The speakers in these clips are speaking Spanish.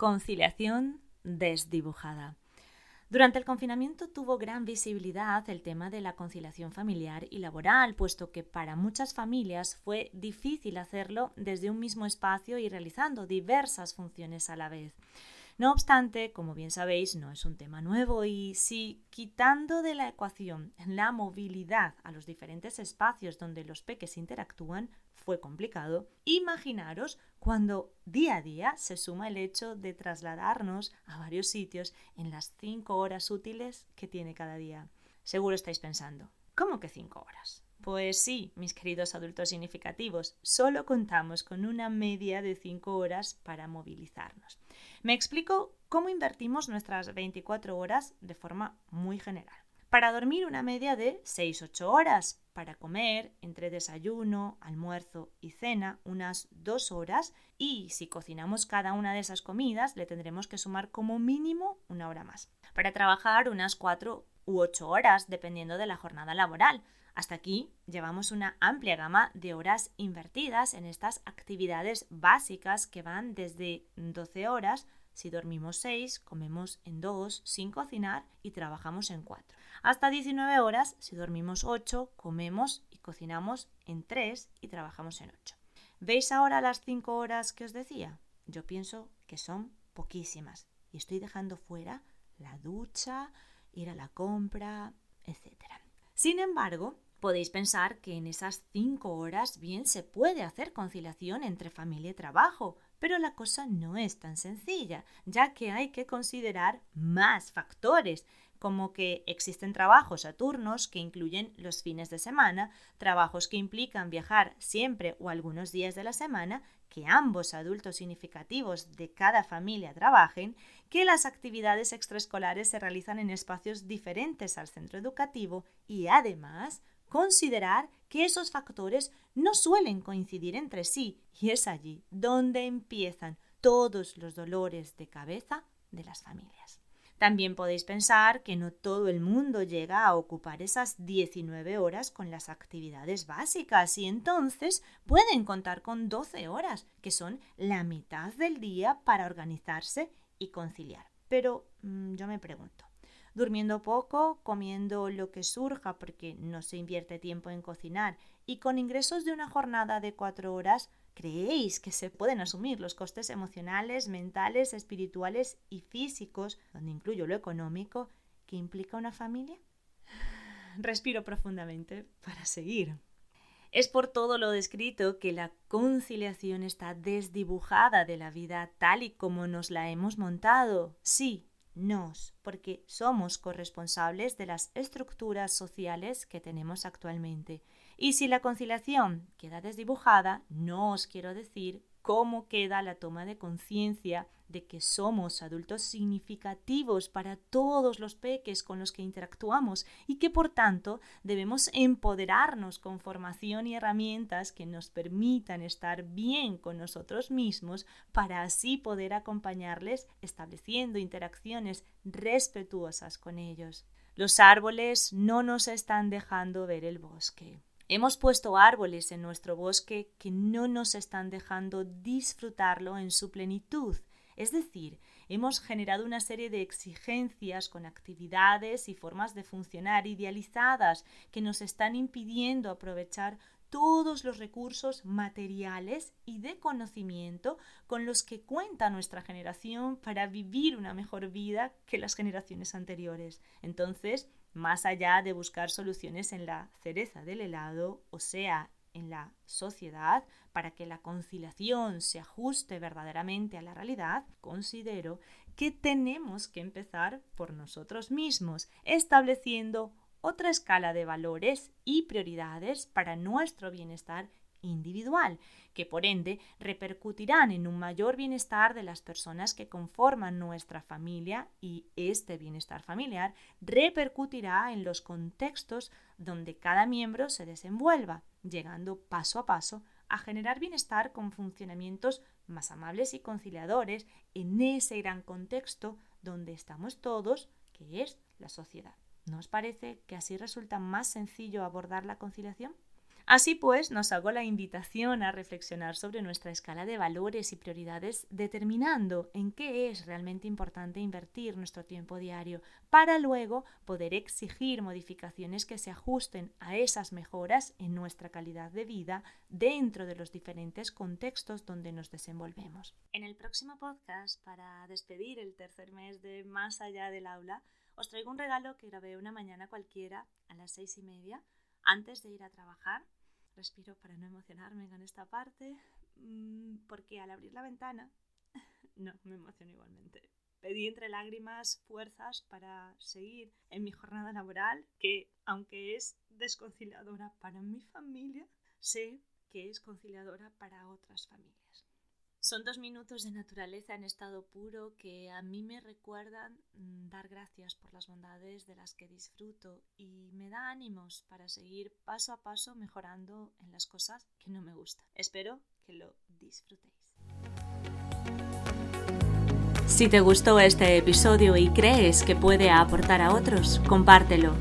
Conciliación desdibujada. Durante el confinamiento tuvo gran visibilidad el tema de la conciliación familiar y laboral, puesto que para muchas familias fue difícil hacerlo desde un mismo espacio y realizando diversas funciones a la vez. No obstante, como bien sabéis, no es un tema nuevo y si quitando de la ecuación la movilidad a los diferentes espacios donde los peques interactúan fue complicado, imaginaros cuando día a día se suma el hecho de trasladarnos a varios sitios en las cinco horas útiles que tiene cada día. Seguro estáis pensando, ¿cómo que cinco horas? Pues sí, mis queridos adultos significativos, solo contamos con una media de cinco horas para movilizarnos. Me explico cómo invertimos nuestras 24 horas de forma muy general. Para dormir una media de 6-8 horas, para comer entre desayuno, almuerzo y cena unas 2 horas y si cocinamos cada una de esas comidas le tendremos que sumar como mínimo una hora más. Para trabajar unas 4 u 8 horas dependiendo de la jornada laboral. Hasta aquí llevamos una amplia gama de horas invertidas en estas actividades básicas que van desde 12 horas si dormimos 6, comemos en 2 sin cocinar y trabajamos en 4. Hasta 19 horas si dormimos 8, comemos y cocinamos en 3 y trabajamos en 8. ¿Veis ahora las 5 horas que os decía? Yo pienso que son poquísimas y estoy dejando fuera la ducha, ir a la compra, etc. Sin embargo, Podéis pensar que en esas cinco horas bien se puede hacer conciliación entre familia y trabajo, pero la cosa no es tan sencilla, ya que hay que considerar más factores, como que existen trabajos a turnos que incluyen los fines de semana, trabajos que implican viajar siempre o algunos días de la semana, que ambos adultos significativos de cada familia trabajen, que las actividades extraescolares se realizan en espacios diferentes al centro educativo y además considerar que esos factores no suelen coincidir entre sí y es allí donde empiezan todos los dolores de cabeza de las familias. También podéis pensar que no todo el mundo llega a ocupar esas 19 horas con las actividades básicas y entonces pueden contar con 12 horas, que son la mitad del día para organizarse y conciliar. Pero mm, yo me pregunto, durmiendo poco, comiendo lo que surja porque no se invierte tiempo en cocinar y con ingresos de una jornada de cuatro horas, ¿creéis que se pueden asumir los costes emocionales, mentales, espirituales y físicos, donde incluyo lo económico, que implica una familia? Respiro profundamente para seguir. Es por todo lo descrito que la conciliación está desdibujada de la vida tal y como nos la hemos montado. Sí, nos, porque somos corresponsables de las estructuras sociales que tenemos actualmente. Y si la conciliación queda desdibujada, no os quiero decir cómo queda la toma de conciencia de que somos adultos significativos para todos los peques con los que interactuamos y que por tanto debemos empoderarnos con formación y herramientas que nos permitan estar bien con nosotros mismos para así poder acompañarles estableciendo interacciones respetuosas con ellos. Los árboles no nos están dejando ver el bosque. Hemos puesto árboles en nuestro bosque que no nos están dejando disfrutarlo en su plenitud. Es decir, hemos generado una serie de exigencias con actividades y formas de funcionar idealizadas que nos están impidiendo aprovechar todos los recursos materiales y de conocimiento con los que cuenta nuestra generación para vivir una mejor vida que las generaciones anteriores. Entonces, más allá de buscar soluciones en la cereza del helado, o sea, en la sociedad, para que la conciliación se ajuste verdaderamente a la realidad, considero que tenemos que empezar por nosotros mismos, estableciendo otra escala de valores y prioridades para nuestro bienestar individual, que por ende repercutirán en un mayor bienestar de las personas que conforman nuestra familia y este bienestar familiar repercutirá en los contextos donde cada miembro se desenvuelva, llegando paso a paso a generar bienestar con funcionamientos más amables y conciliadores en ese gran contexto donde estamos todos, que es la sociedad. ¿No os parece que así resulta más sencillo abordar la conciliación? Así pues, nos hago la invitación a reflexionar sobre nuestra escala de valores y prioridades, determinando en qué es realmente importante invertir nuestro tiempo diario, para luego poder exigir modificaciones que se ajusten a esas mejoras en nuestra calidad de vida dentro de los diferentes contextos donde nos desenvolvemos. En el próximo podcast, para despedir el tercer mes de Más allá del aula, os traigo un regalo que grabé una mañana cualquiera a las seis y media antes de ir a trabajar respiro para no emocionarme con esta parte, mm, porque al abrir la ventana, no, me emociono igualmente. Pedí entre lágrimas fuerzas para seguir en mi jornada laboral, que aunque es desconciliadora para mi familia, sé que es conciliadora para otras familias. Son dos minutos de naturaleza en estado puro que a mí me recuerdan mm, dar gracias por las bondades de las que disfruto y me da ánimos para seguir paso a paso mejorando en las cosas que no me gustan. Espero que lo disfrutéis. Si te gustó este episodio y crees que puede aportar a otros, compártelo.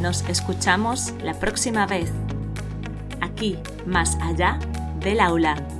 Nos escuchamos la próxima vez, aquí, más allá del aula.